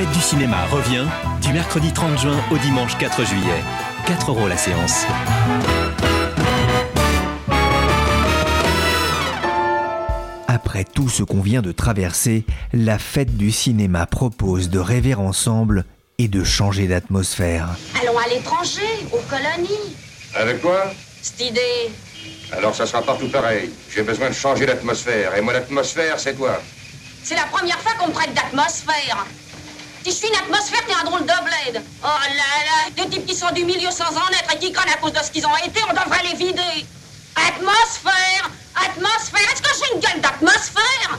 Fête du cinéma revient du mercredi 30 juin au dimanche 4 juillet. 4 euros la séance. Après tout ce qu'on vient de traverser, la fête du cinéma propose de rêver ensemble et de changer d'atmosphère. Allons à l'étranger, aux colonies. Avec quoi Cette idée. Alors ça sera partout pareil. J'ai besoin de changer d'atmosphère. Et moi, l'atmosphère, c'est toi. C'est la première fois qu'on me traite d'atmosphère. Si je suis une atmosphère, t'es un drôle de bled. Oh là là, des types qui sont du milieu sans en être et qui connaissent à cause de ce qu'ils ont été, on devrait les vider. Atmosphère Atmosphère Est-ce que j'ai une gueule d'atmosphère?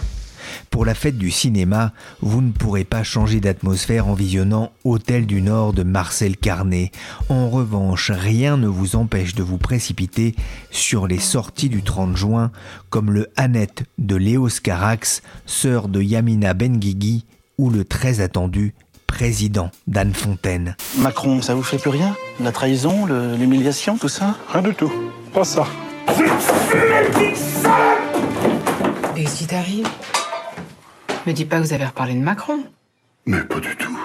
Pour la fête du cinéma, vous ne pourrez pas changer d'atmosphère en visionnant Hôtel du Nord de Marcel Carnet. En revanche, rien ne vous empêche de vous précipiter sur les sorties du 30 juin, comme le Annette de Léo Scarax, sœur de Yamina Benguigui, ou le très attendu président d'Anne Fontaine. Macron, ça vous fait plus rien? La trahison, l'humiliation, tout ça? Rien du tout. Pas ça. Mais qu'est-ce qui t'arrive Me dis pas que vous avez reparlé de Macron. Mais pas du tout.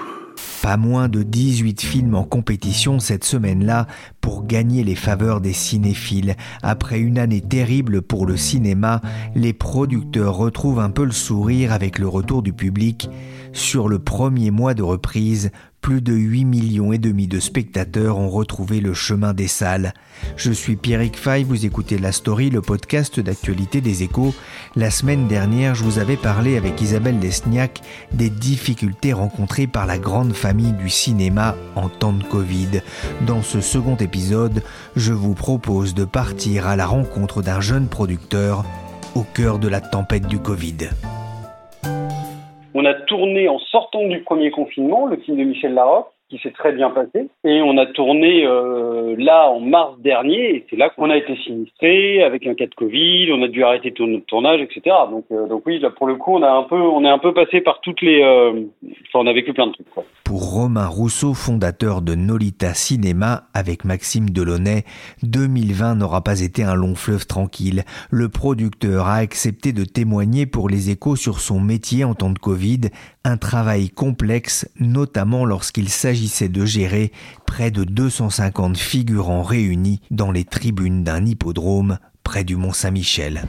Moins de 18 films en compétition cette semaine-là pour gagner les faveurs des cinéphiles. Après une année terrible pour le cinéma, les producteurs retrouvent un peu le sourire avec le retour du public. Sur le premier mois de reprise, plus de 8 millions et demi de spectateurs ont retrouvé le chemin des salles. Je suis Pierrick Fay, vous écoutez La Story, le podcast d'actualité des échos. La semaine dernière, je vous avais parlé avec Isabelle Lesniak des difficultés rencontrées par la grande famille du cinéma en temps de Covid. Dans ce second épisode, je vous propose de partir à la rencontre d'un jeune producteur au cœur de la tempête du Covid. On a tourné en sortant du premier confinement le film de Michel Larocque qui s'est très bien passé et on a tourné euh, là en mars dernier et c'est là qu'on a été sinistré avec un cas de Covid, on a dû arrêter tout notre tournage, etc. Donc euh, donc oui là pour le coup on a un peu on est un peu passé par toutes les euh, enfin on a vécu plein de trucs. Pour Romain Rousseau, fondateur de Nolita Cinéma avec Maxime Delaunay, 2020 n'aura pas été un long fleuve tranquille. Le producteur a accepté de témoigner pour les échos sur son métier en temps de Covid, un travail complexe, notamment lorsqu'il s'agissait de gérer près de 250 figurants réunis dans les tribunes d'un hippodrome près du Mont Saint-Michel.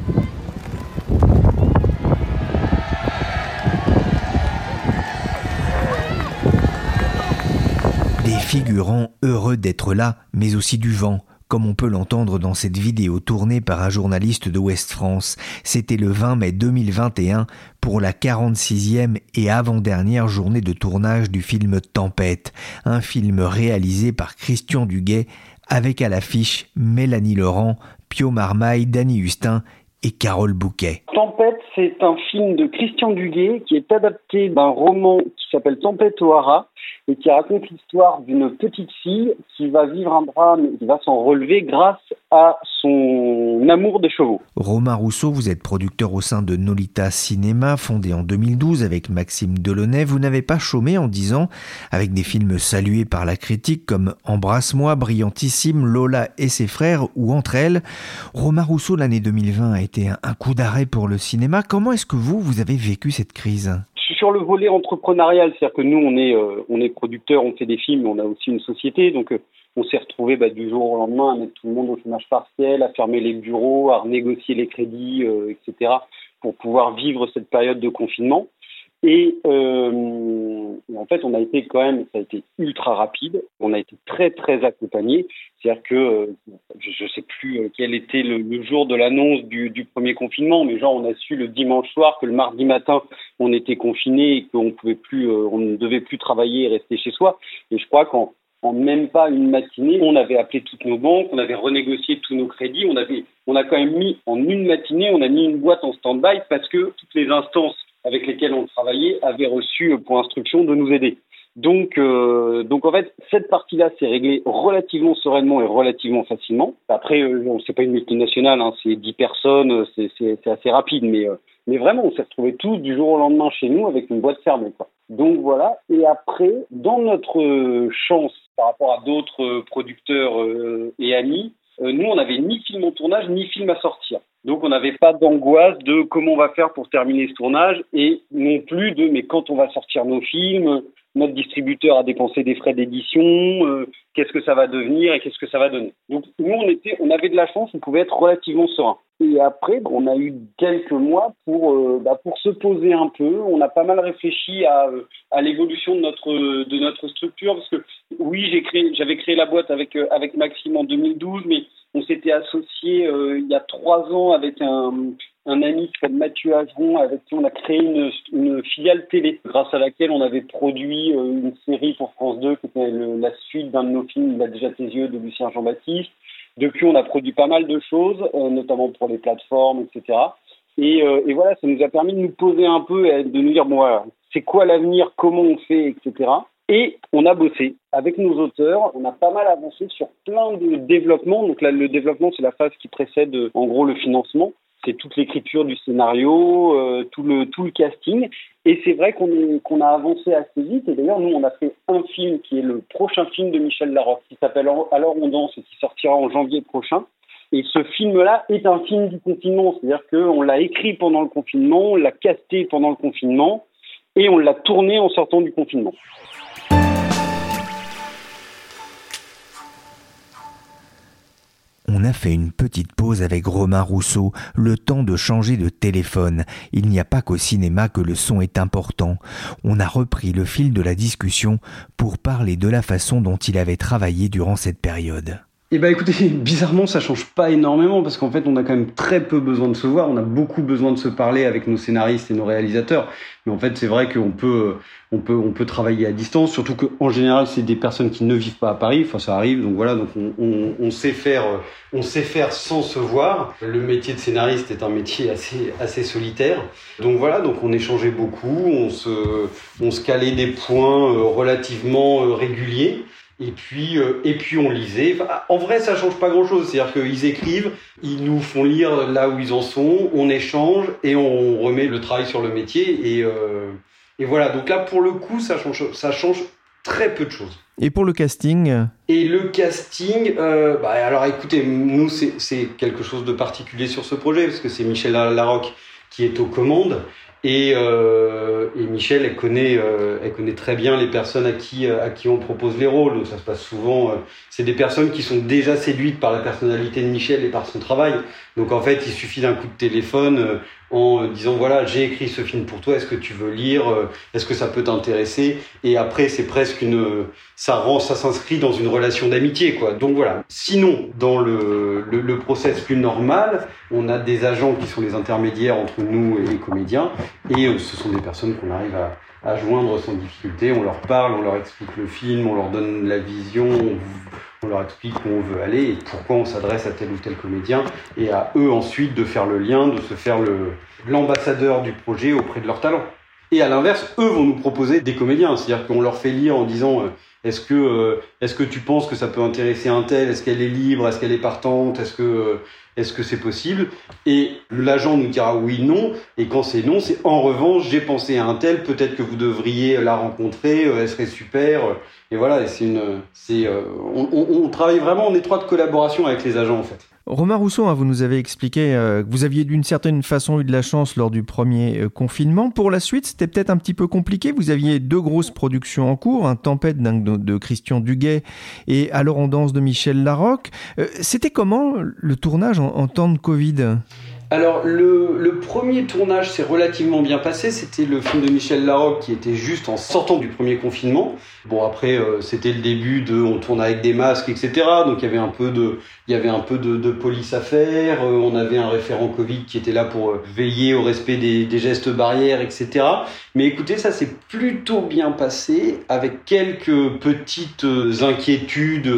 Des figurants heureux d'être là, mais aussi du vent, comme on peut l'entendre dans cette vidéo tournée par un journaliste de Ouest France. C'était le 20 mai 2021 pour la 46e et avant-dernière journée de tournage du film Tempête, un film réalisé par Christian Duguay avec à l'affiche Mélanie Laurent, Pio Marmaille, Danny Hustin et Carole Bouquet. Tempête, c'est un film de Christian Duguay qui est adapté d'un roman qui s'appelle Tempête au Hara et qui raconte l'histoire d'une petite fille qui va vivre un drame qui va s'en relever grâce à son amour des chevaux. Romain Rousseau, vous êtes producteur au sein de Nolita Cinéma, fondé en 2012 avec Maxime Delaunay. Vous n'avez pas chômé en 10 ans, avec des films salués par la critique comme Embrasse-moi, Brillantissime, Lola et ses frères ou Entre elles. Romain Rousseau, l'année 2020 a été un coup d'arrêt pour le cinéma. Comment est-ce que vous, vous avez vécu cette crise? Sur le volet entrepreneurial, c'est-à-dire que nous, on est, euh, on producteur, on fait des films, on a aussi une société, donc euh, on s'est retrouvé bah, du jour au lendemain à mettre tout le monde au chômage partiel, à fermer les bureaux, à renégocier les crédits, euh, etc., pour pouvoir vivre cette période de confinement. Et, euh, en fait, on a été quand même, ça a été ultra rapide. On a été très très accompagné. C'est-à-dire que euh, je ne sais plus euh, quel était le, jour de l'annonce du, premier confinement, mais genre on a su le dimanche soir que le mardi matin on était confiné et qu'on pouvait plus, euh, on ne devait plus travailler et rester chez soi. Et je crois qu'en en même pas une matinée, on avait appelé toutes nos banques, on avait renégocié tous nos crédits, on avait, on a quand même mis en une matinée, on a mis une boîte en stand-by parce que toutes les instances avec lesquelles on travaillait avaient reçu pour instruction de nous aider. Donc, euh, donc en fait, cette partie-là s'est réglée relativement sereinement et relativement facilement. Après, euh, c'est pas une multinationale, hein, c'est 10 personnes, c'est assez rapide, mais, euh, mais vraiment, on s'est retrouvés tous du jour au lendemain chez nous avec une boîte fermée. Donc voilà. Et après, dans notre chance par rapport à d'autres producteurs euh, et amis, euh, nous, on n'avait ni film en tournage, ni film à sortir. Donc, on n'avait pas d'angoisse de comment on va faire pour terminer ce tournage et non plus de mais quand on va sortir nos films, notre distributeur a dépensé des frais d'édition, euh, qu'est-ce que ça va devenir et qu'est-ce que ça va donner. Donc, nous, on, était, on avait de la chance, on pouvait être relativement serein. Et après, on a eu quelques mois pour, euh, bah, pour se poser un peu. On a pas mal réfléchi à, l'évolution de notre, de notre structure parce que oui, j'avais créé la boîte avec, avec Maxime en 2012, mais on s'était associé euh, il y a trois ans avec un, un ami qui s'appelle Mathieu Ageron, avec qui on a créé une, filiale télé, grâce à laquelle on avait produit euh, une série pour France 2 qui était la suite d'un de nos films, Il a déjà tes yeux, de Lucien Jean-Baptiste. Depuis, on a produit pas mal de choses, euh, notamment pour les plateformes, etc. Et, et, voilà, ça nous a permis de nous poser un peu et de nous dire, bon, c'est quoi l'avenir, comment on fait, etc. Et on a bossé avec nos auteurs, on a pas mal avancé sur plein de développements. Donc là, le développement, c'est la phase qui précède en gros le financement. C'est toute l'écriture du scénario, euh, tout le casting. Et c'est vrai qu'on a avancé assez vite. Et d'ailleurs, nous, on a fait un film qui est le prochain film de Michel Larocque, qui s'appelle Alors on danse et qui sortira en janvier prochain. Et ce film-là est un film du confinement, c'est-à-dire qu'on l'a écrit pendant le confinement, on l'a casté pendant le confinement, et on l'a tourné en sortant du confinement. On a fait une petite pause avec Romain Rousseau, le temps de changer de téléphone. Il n'y a pas qu'au cinéma que le son est important. On a repris le fil de la discussion pour parler de la façon dont il avait travaillé durant cette période. Eh ben écoutez, bizarrement ça change pas énormément parce qu'en fait on a quand même très peu besoin de se voir, on a beaucoup besoin de se parler avec nos scénaristes et nos réalisateurs. Mais en fait c'est vrai qu'on peut, on peut, on peut travailler à distance, surtout qu'en général c'est des personnes qui ne vivent pas à Paris, enfin ça arrive, donc voilà, donc on, on, on, sait faire, on sait faire sans se voir. Le métier de scénariste est un métier assez, assez solitaire, donc voilà, donc on échangeait beaucoup, on se, on se calait des points euh, relativement euh, réguliers. Et puis, euh, et puis on lisait. en vrai, ça change pas grand-chose. C'est-à-dire qu'ils écrivent, ils nous font lire là où ils en sont, on échange et on remet le travail sur le métier. Et, euh, et voilà. Donc là, pour le coup, ça change, ça change très peu de choses. Et pour le casting Et le casting, euh, bah alors écoutez, nous c'est quelque chose de particulier sur ce projet parce que c'est Michel Larocque qui est aux commandes. Et, euh, et, Michel, elle connaît, euh, elle connaît très bien les personnes à qui, euh, à qui on propose les rôles. Donc ça se passe souvent. Euh, c'est des personnes qui sont déjà séduites par la personnalité de Michel et par son travail. Donc en fait, il suffit d'un coup de téléphone euh, en disant voilà, j'ai écrit ce film pour toi. Est-ce que tu veux lire Est-ce que ça peut t'intéresser? Et après, c'est presque une, ça rend, ça s'inscrit dans une relation d'amitié, quoi. Donc voilà. Sinon, dans le, le, le process plus normal, on a des agents qui sont les intermédiaires entre nous et les comédiens et euh, ce sont des personnes qu'on arrive à, à, joindre sans difficulté. On leur parle, on leur explique le film, on leur donne la vision, on, leur explique où on veut aller et pourquoi on s'adresse à tel ou tel comédien. Et à eux ensuite de faire le lien, de se faire l'ambassadeur du projet auprès de leur talent. Et à l'inverse, eux vont nous proposer des comédiens. C'est-à-dire qu'on leur fait lire en disant euh, est-ce que, euh, est-ce que tu penses que ça peut intéresser un tel? Est-ce qu'elle est libre? Est-ce qu'elle est partante? Est-ce que est-ce que c'est possible? Et l'agent nous dira oui, non. Et quand c'est non, c'est en revanche, j'ai pensé à un tel, peut-être que vous devriez la rencontrer, euh, elle serait super. Et voilà, une, c'est, euh, on, travaille vraiment en étroite collaboration avec les agents en fait. Romain Rousseau, hein, vous nous avez expliqué euh, que vous aviez d'une certaine façon eu de la chance lors du premier euh, confinement. Pour la suite, c'était peut-être un petit peu compliqué. Vous aviez deux grosses productions en cours, un Tempête de, de, Christian Duguay et Alors on danse de Michel Larocque. Euh, c'était comment le tournage en, en temps de Covid? Alors le, premier tournage s'est relativement bien passé. C'était le film de Michel Larocque qui était juste en sortant du premier confinement. Bon après euh, c'était le début de on tourne avec des masques etc. Donc il y avait un peu de il y avait un peu de police à faire. Euh, on avait un référent Covid qui était là pour euh, veiller au respect des, des gestes barrières etc. Mais écoutez ça s'est plutôt bien passé avec quelques petites inquiétudes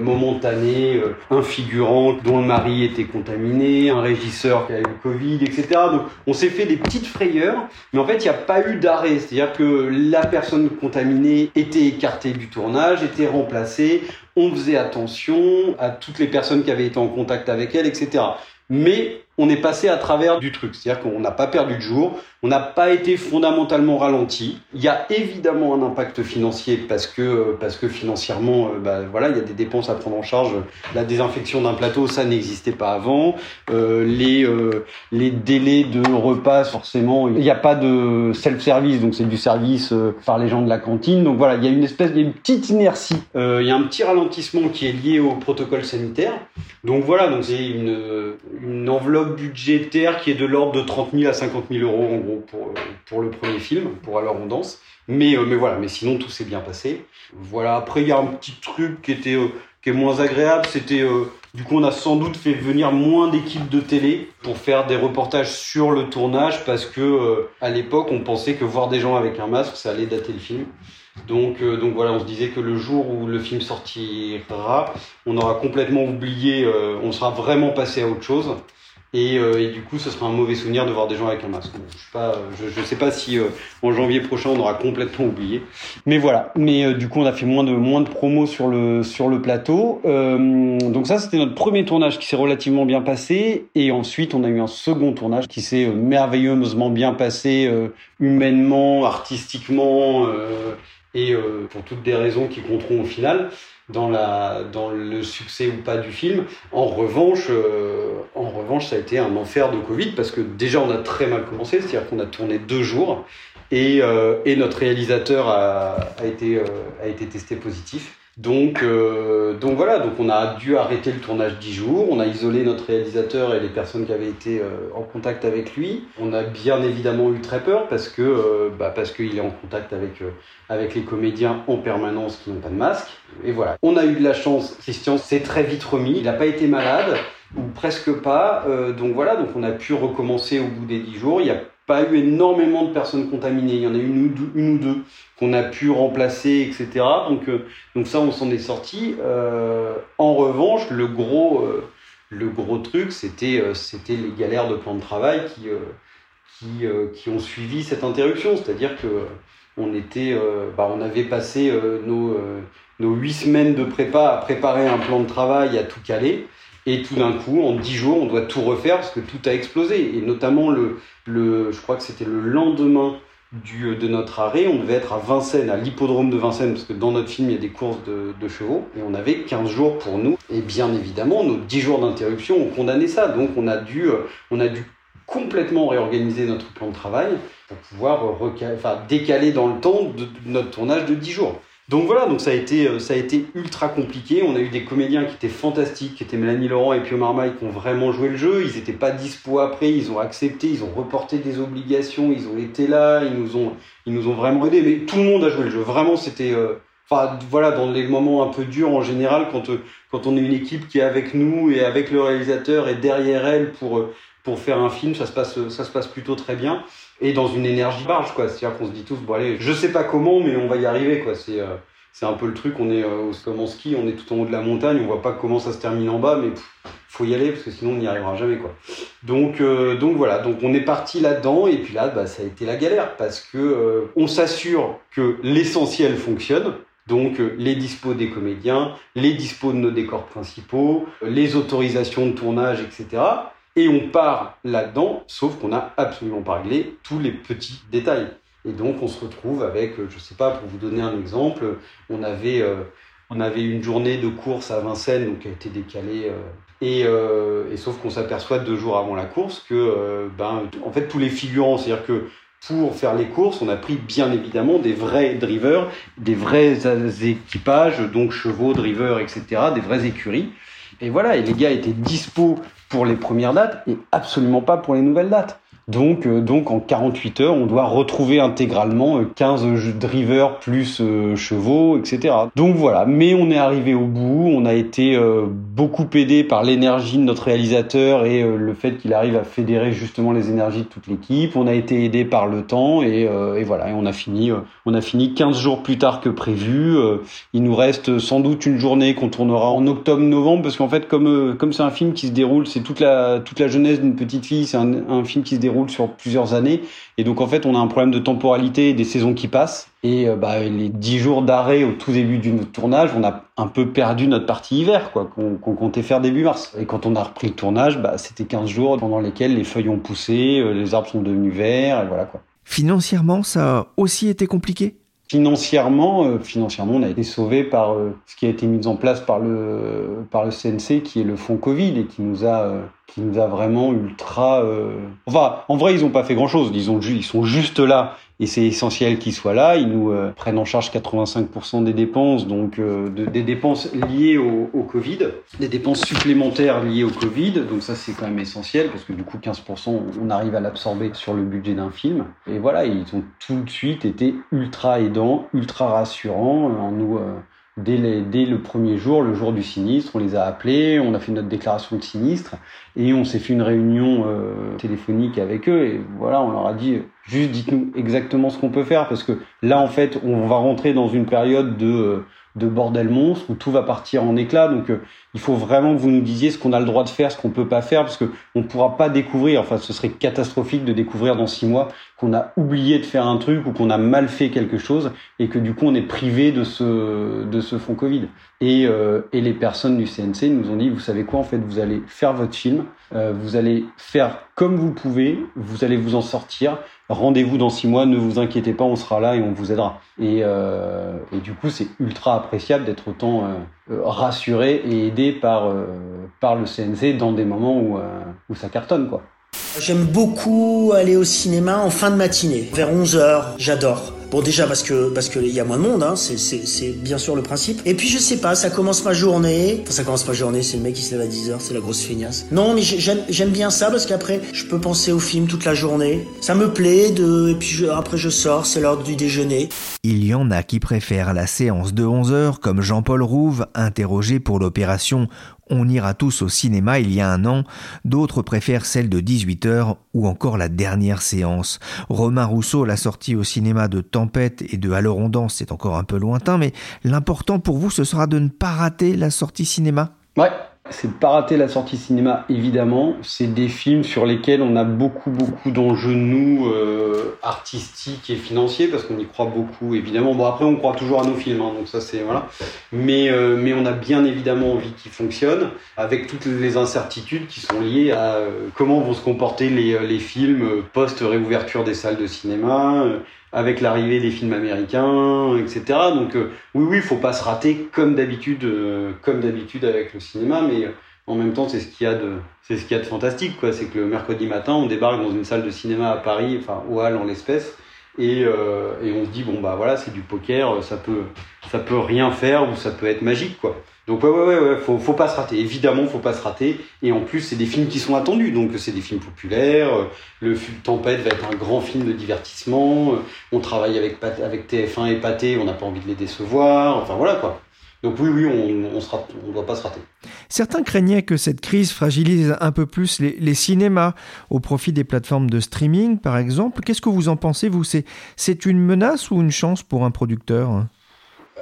momentanées. Un figurant dont le mari était contaminé, un régisseur le Covid, etc. Donc on s'est fait des petites frayeurs, mais en fait il n'y a pas eu d'arrêt. C'est-à-dire que la personne contaminée était écartée du tournage, était remplacée, on faisait attention à toutes les personnes qui avaient été en contact avec elle, etc. Mais on est passé à travers du truc. C'est-à-dire qu'on n'a pas perdu de jour, on n'a pas été fondamentalement ralenti. Il y a évidemment un impact financier parce que, parce que financièrement, euh, bah, voilà, il y a des dépenses à prendre en charge. La désinfection d'un plateau, ça n'existait pas avant. Euh, les, euh, délais de repas, forcément, il n'y a pas de self-service, donc c'est du service euh, par les gens de la cantine. Donc voilà, il y a une espèce, il petite inertie. Euh, il y a un petit ralentissement qui est lié au protocole sanitaire. Donc voilà, donc c'est une enveloppe budgétaire qui est de l'ordre de 30 000 à 50 000 euros en gros pour, pour le premier film, pour Alors on danse. Mais, euh, mais voilà, mais sinon tout s'est bien passé. Voilà, après il y a un petit truc qui était euh, qui est moins agréable, c'était euh, du coup on a sans doute fait venir moins d'équipes de télé pour faire des reportages sur le tournage parce que euh, à l'époque on pensait que voir des gens avec un masque ça allait dater le film. Donc, euh, donc voilà, on se disait que le jour où le film sortira, on aura complètement oublié, euh, on sera vraiment passé à autre chose. Et, euh, du coup, ce sera un mauvais souvenir de voir des gens avec un masque. Je sais je sais pas si euh, en janvier prochain on aura complètement oublié. Mais voilà. Mais euh, du coup, on a fait moins de moins de promos sur le sur le plateau. donc ça, c'était notre premier tournage qui s'est relativement bien passé. Et ensuite, on a eu un second tournage qui s'est merveilleusement bien passé, humainement, artistiquement et pour toutes des raisons qui compteront au final dans, la, dans le succès ou pas du film. En revanche, euh, en revanche, ça a été un enfer de Covid parce que déjà on a très mal commencé, c'est-à-dire qu'on a tourné deux jours et, euh, et notre réalisateur a, a, été, euh, a été testé positif. Donc, euh, donc voilà, donc on a dû arrêter le tournage dix jours. On a isolé notre réalisateur et les personnes qui avaient été euh, en contact avec lui. On a bien évidemment eu très peur parce que euh, bah parce qu'il est en contact avec avec les comédiens en permanence qui n'ont pas de masque. Et voilà. On a eu de la chance. Christian s'est très vite remis. Il n'a pas été malade ou presque pas. donc voilà, donc on a pu recommencer au bout des dix jours. Il y a pas eu énormément de personnes contaminées. Il y en a une ou deux, une ou deux qu'on a pu remplacer, etc. Donc, euh, donc ça, on s'en est sorti. Euh, en revanche, le gros, euh, le gros truc, c'était, les galères de plan de travail qui, qui, qui ont suivi cette interruption. C'est-à-dire que on était, bah, on avait passé nos, nos huit semaines de prépa à préparer un plan de travail, à tout caler. Et tout d'un coup, en dix jours, on doit tout refaire parce que tout a explosé. Et notamment, le, le, je crois que c'était le lendemain du, de notre arrêt, on devait être à Vincennes, à l'hippodrome de Vincennes, parce que dans notre film, il y a des courses de, de chevaux, et on avait 15 jours pour nous. Et bien évidemment, nos 10 jours d'interruption ont condamné ça. Donc on a dû, on a dû complètement réorganiser notre plan de travail pour pouvoir décaler dans le temps notre tournage de 10 jours. Donc voilà, donc ça a été ça a été ultra compliqué. On a eu des comédiens qui étaient fantastiques, qui étaient Mélanie Laurent et Pio Marmaille, qui ont vraiment joué le jeu. Ils n'étaient pas dispo après, ils ont accepté, ils ont reporté des obligations, ils ont été là, ils nous ont vraiment aidés. Mais tout le monde a joué le jeu. Vraiment, c'était euh... voilà dans les moments un peu durs en général quand euh, quand on est une équipe qui est avec nous et avec le réalisateur et derrière elle pour euh, faire un film, ça se ça se passe plutôt très bien et dans une énergie barge quoi. C'est à dire qu'on se dit tous bon allez je sais pas comment mais on va y arriver quoi. C'est euh, c'est un peu le truc on est euh, comme en ski on est tout en haut de la montagne on voit pas comment ça se termine en bas mais pff, faut y aller parce que sinon on n'y arrivera jamais quoi. Donc euh, donc voilà. Donc on est parti là dedans et puis là bah ça a été la galère parce que euh, on s'assure que l'essentiel fonctionne. Donc les dispos des comédiens, les dispos de nos décors principaux, les autorisations de tournage, etc. Et on part là-dedans, sauf qu'on n'a absolument pas réglé tous les petits détails. Et donc on se retrouve avec, je sais pas, pour vous donner un exemple, on avait, euh, on avait une journée de course à Vincennes, donc qui a été décalée. Euh, et, euh, et, sauf qu'on s'aperçoit deux jours avant la course que, ben, en fait, tous les figurants, c'est-à-dire que pour faire les courses, on a pris bien évidemment des vrais drivers, des vrais équipages, donc chevaux, drivers, etc., des vraies écuries. Et voilà, et les gars étaient dispo pour les premières dates et absolument pas pour les nouvelles dates. Donc, euh, donc en 48 heures, on doit retrouver intégralement 15 euh, drivers plus euh, chevaux, etc. Donc voilà, mais on est arrivé au bout, on a été beaucoup aidé par l'énergie de notre réalisateur et le fait qu'il arrive à fédérer justement les énergies de toute l'équipe. On a été aidé par le temps et, voilà, et on a fini, on a fini 15 jours plus tard que prévu. il nous reste sans doute une journée qu'on tournera en octobre-novembre parce qu'en fait, comme comme c'est un film qui se déroule, c'est toute la toute la jeunesse d'une petite fille, c'est un film qui se déroule sur plusieurs années. Et donc en fait, on a un problème de temporalité des saisons qui passent. Et euh, bah, les dix jours d'arrêt au tout début du tournage, on a un peu perdu notre partie hiver, quoi, qu'on comptait faire début mars. Et quand on a repris le tournage, bah, c'était 15 jours pendant lesquels les feuilles ont poussé, euh, les arbres sont devenus verts, et voilà quoi. Financièrement, ça a aussi été compliqué? Financièrement, euh, financièrement, on a été sauvé par ce qui a été mis en place par le par le CNC, qui est le fonds Covid et qui nous a qui nous a vraiment ultra. Euh... Enfin, en vrai, ils ont pas fait grand chose. Ils, ont, ils sont juste là et c'est essentiel qu'ils soient là. Ils nous euh, prennent en charge 85% des dépenses, donc euh, de, des dépenses liées au, au, Covid, des dépenses supplémentaires liées au Covid. Donc ça, c'est quand même essentiel parce que du coup, 15%, on arrive à l'absorber sur le budget d'un film. Et voilà, ils ont tout de suite été ultra aidants, ultra rassurants en nous euh, Dès, le premier jour, le jour du sinistre, on les a appelés, on a fait notre déclaration de sinistre et on s'est fait une réunion euh, téléphonique avec eux et voilà, on leur a dit juste dites-nous exactement ce qu'on peut faire parce que là en fait, on va rentrer dans une période de euh, de bordel monstre où tout va partir en éclats. Donc euh, il faut vraiment que vous nous disiez ce qu'on a le droit de faire, ce qu'on peut pas faire, parce que on pourra pas découvrir. Enfin, ce serait catastrophique de découvrir dans six mois qu'on a oublié de faire un truc ou qu'on a mal fait quelque chose et que du coup on est privé de ce de ce fonds Covid. Et euh, et les personnes du CNC nous ont dit vous savez quoi en fait vous allez faire votre film, euh, vous allez faire comme vous pouvez, vous allez vous en sortir rendez-vous dans six mois, ne vous inquiétez pas, on sera là et on vous aidera. Et, euh, du coup, c'est ultra appréciable d'être autant euh, rassuré et aidé par, euh, par le CNC dans des moments où, euh, où ça cartonne, quoi. J'aime beaucoup aller au cinéma en fin de matinée, vers 11h, j'adore. Bon déjà parce que parce qu'il y a moins de monde, hein, c'est bien sûr le principe. Et puis je sais pas, ça commence ma journée. Enfin ça commence ma journée, c'est le mec qui se lève à 10h, c'est la grosse feignasse. Non mais j'aime bien ça parce qu'après je peux penser au film toute la journée. Ça me plaît de et puis après je sors, c'est l'heure du déjeuner. Il y en a qui préfèrent la séance de 11h comme Jean-Paul Rouve, interrogé pour l'opération on ira tous au cinéma il y a un an, d'autres préfèrent celle de 18h ou encore la dernière séance. Romain Rousseau l'a sortie au cinéma de Tempête et de Alors on danse, c'est encore un peu lointain, mais l'important pour vous ce sera de ne pas rater la sortie cinéma. Ouais, c'est de pas rater la sortie cinéma, évidemment. C'est des films sur lesquels on a beaucoup, beaucoup d'enjeux, nous, euh, artistiques et financiers, parce qu'on y croit beaucoup, évidemment. Bon, après, on croit toujours à nos films, hein, donc ça, c'est... Voilà. Mais, euh, mais on a bien évidemment envie qu'ils fonctionnent, avec toutes les incertitudes qui sont liées à euh, comment vont se comporter les films post-réouverture des salles de cinéma, avec l'arrivée des films américains, etc. Donc euh, oui, oui, faut pas se rater comme d'habitude, euh, comme d'habitude avec le cinéma, mais euh, en même temps, c'est ce qu'il y a de, c'est ce qu'il y a de fantastique, quoi. C'est que le mercredi matin, on débarque dans une salle de cinéma à Paris, enfin au Hall en l'espèce, et, et on se dit bon bah voilà, c'est du poker, ça peut, ça peut rien faire ou ça peut être magique, quoi. Donc ouais, ouais, ouais, ouais, faut, faut pas se rater. Évidemment, faut pas se rater. Et en plus, c'est des films qui sont attendus. Donc c'est des films populaires. Le Tempête va être un grand film de divertissement. On travaille avec, avec TF1 et Pathé. On n'a pas envie de les décevoir. Enfin voilà quoi. Donc oui, oui, on ne on doit pas se rater. Certains craignaient que cette crise fragilise un peu plus les, les cinémas au profit des plateformes de streaming, par exemple. Qu'est-ce que vous en pensez, vous? C'est une menace ou une chance pour un producteur?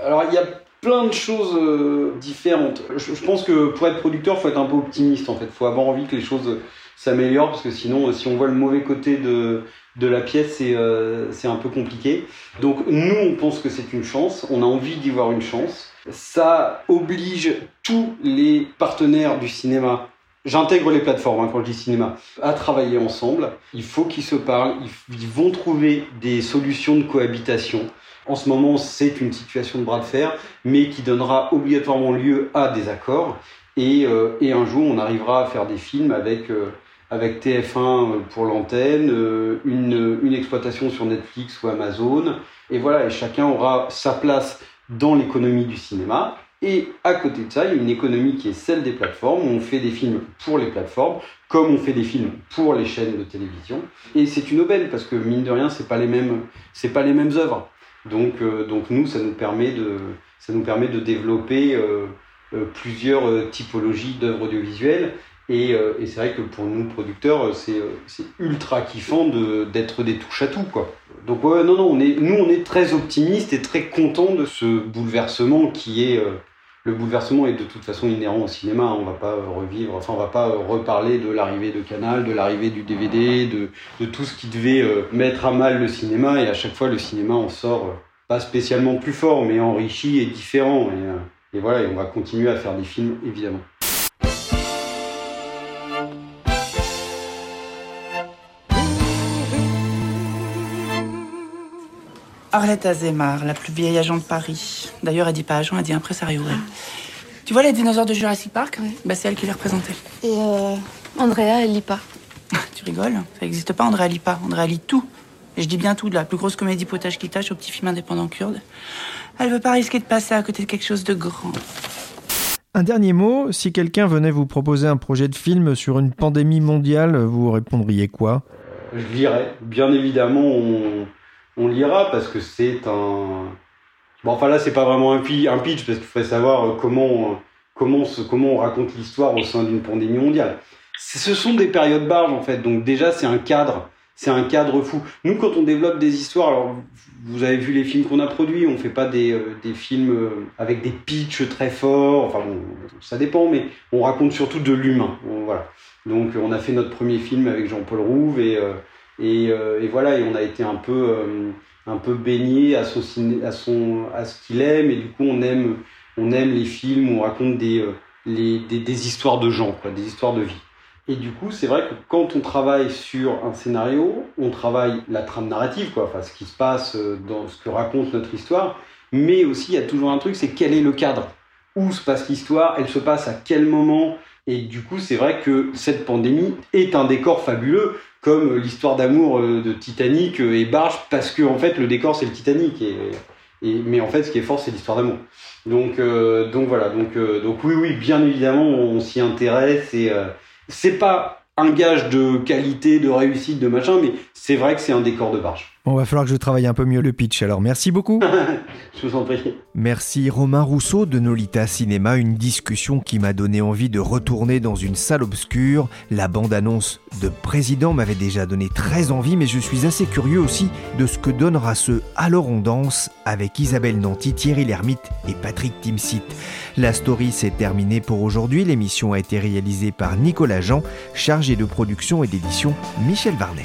Alors il y a plein de choses euh, différentes. Je, pense que pour être producteur, faut être un peu optimiste en fait. Faut avoir envie que les choses s'améliorent parce que sinon, si on voit le mauvais côté de de la pièce, c'est euh, un peu compliqué. Donc nous, on pense que c'est une chance. On a envie d'y voir une chance. Ça oblige tous les partenaires du cinéma J'intègre les plateformes hein, quand je dis cinéma à travailler ensemble. Il faut qu'ils se parlent. Ils vont trouver des solutions de cohabitation. En ce moment, c'est une situation de bras de fer, mais qui donnera obligatoirement lieu à des accords. Et, euh, et un jour, on arrivera à faire des films avec, euh, avec TF1 pour l'antenne, euh, une, une exploitation sur Netflix ou Amazon. Et voilà, et chacun aura sa place dans l'économie du cinéma. Et à côté de ça, il y a une économie qui est celle des plateformes, on fait des films pour les plateformes, comme on fait des films pour les chaînes de télévision. Et c'est une aubaine, parce que mine de rien, c'est pas les pas les mêmes œuvres. Donc, euh, donc nous, ça nous permet de, ça nous permet de développer euh, euh, plusieurs typologies d'œuvres audiovisuelles. Et, et c'est vrai que pour nous, producteurs, c'est ultra kiffant d'être des touches à tout, quoi. Donc ouais, non, non, on est, nous, on est très optimistes et très contents de ce bouleversement qui est le bouleversement est de toute façon inhérent au cinéma. On va pas revivre, enfin, on va pas reparler de l'arrivée de Canal, de l'arrivée du DVD, de, tout ce qui devait euh, mettre à mal le cinéma. Et à chaque fois, le cinéma en sort euh, pas spécialement plus fort, mais enrichi et différent. Et, euh, et voilà, et on va continuer à faire des films, évidemment. Arlette Azemar, la plus vieille agent de Paris. D'ailleurs, elle dit pas agent, elle dit impresario. Tu vois les dinosaures de Jurassic Park? Bah, C'est elle qui les représentait. Et euh, Andrea, elle lit pas. tu rigoles? Ça n'existe pas, Andrea lit pas. Andrea lit tout. Et je dis bien tout, de la plus grosse comédie potage qui tâche au petit film indépendant kurde. Elle veut pas risquer de passer à côté de quelque chose de grand. Un dernier mot, si quelqu'un venait vous proposer un projet de film sur une pandémie mondiale, vous répondriez quoi? Je dirais, bien évidemment, on on lira parce que c'est un. Bon, enfin là, c'est pas vraiment un, pitch parce qu'il faudrait savoir euh, comment, euh, comment, comment on raconte l'histoire au sein d'une pandémie mondiale. Ce sont des périodes barges en fait, donc déjà c'est un cadre, c'est un cadre fou. Nous, quand on développe des histoires, alors vous avez vu les films qu'on a produits, on fait pas des, euh, des films avec des pitchs très forts, enfin bon, ça dépend, mais on raconte surtout de l'humain. Voilà. Donc on a fait notre premier film avec Jean-Paul Rouve et euh, et, voilà, et on a été un peu, euh, un peu baigné à, son, à, ce qu'il aime, et du coup, on aime, on aime les films où on raconte des, euh, les, des, histoires de gens, quoi, des histoires de vie. Et du coup, c'est vrai que quand on travaille sur un scénario, on travaille la trame narrative, quoi, enfin, ce qui se passe dans ce que raconte notre histoire, mais aussi il y a toujours un truc, c'est quel est le cadre? Où se passe l'histoire? Elle se passe à quel moment? Et du coup, c'est vrai que cette pandémie est un décor fabuleux comme l'histoire d'amour euh, de Titanic euh, et Barge, parce que en fait le décor c'est le Titanic, et, mais en fait ce qui est fort c'est l'histoire d'amour. Donc, euh, donc voilà, donc, donc oui, oui, bien évidemment on, s'y intéresse, et c'est pas un gage de qualité, de réussite, de machin, mais c'est vrai que c'est un décor de Barge. Bon, va falloir que je travaille un peu mieux le pitch alors. Merci beaucoup. je vous en prie. Merci Romain Rousseau de Nolita Cinéma, une discussion qui m'a donné envie de retourner dans une salle obscure. La bande-annonce de Président m'avait déjà donné très envie, mais je suis assez curieux aussi de ce que donnera ce Alors on danse avec Isabelle Nanty, Thierry Lhermitte et Patrick Timsit. La story s'est terminée pour aujourd'hui. L'émission a été réalisée par Nicolas Jean, chargé de production et d'édition Michel Varnet.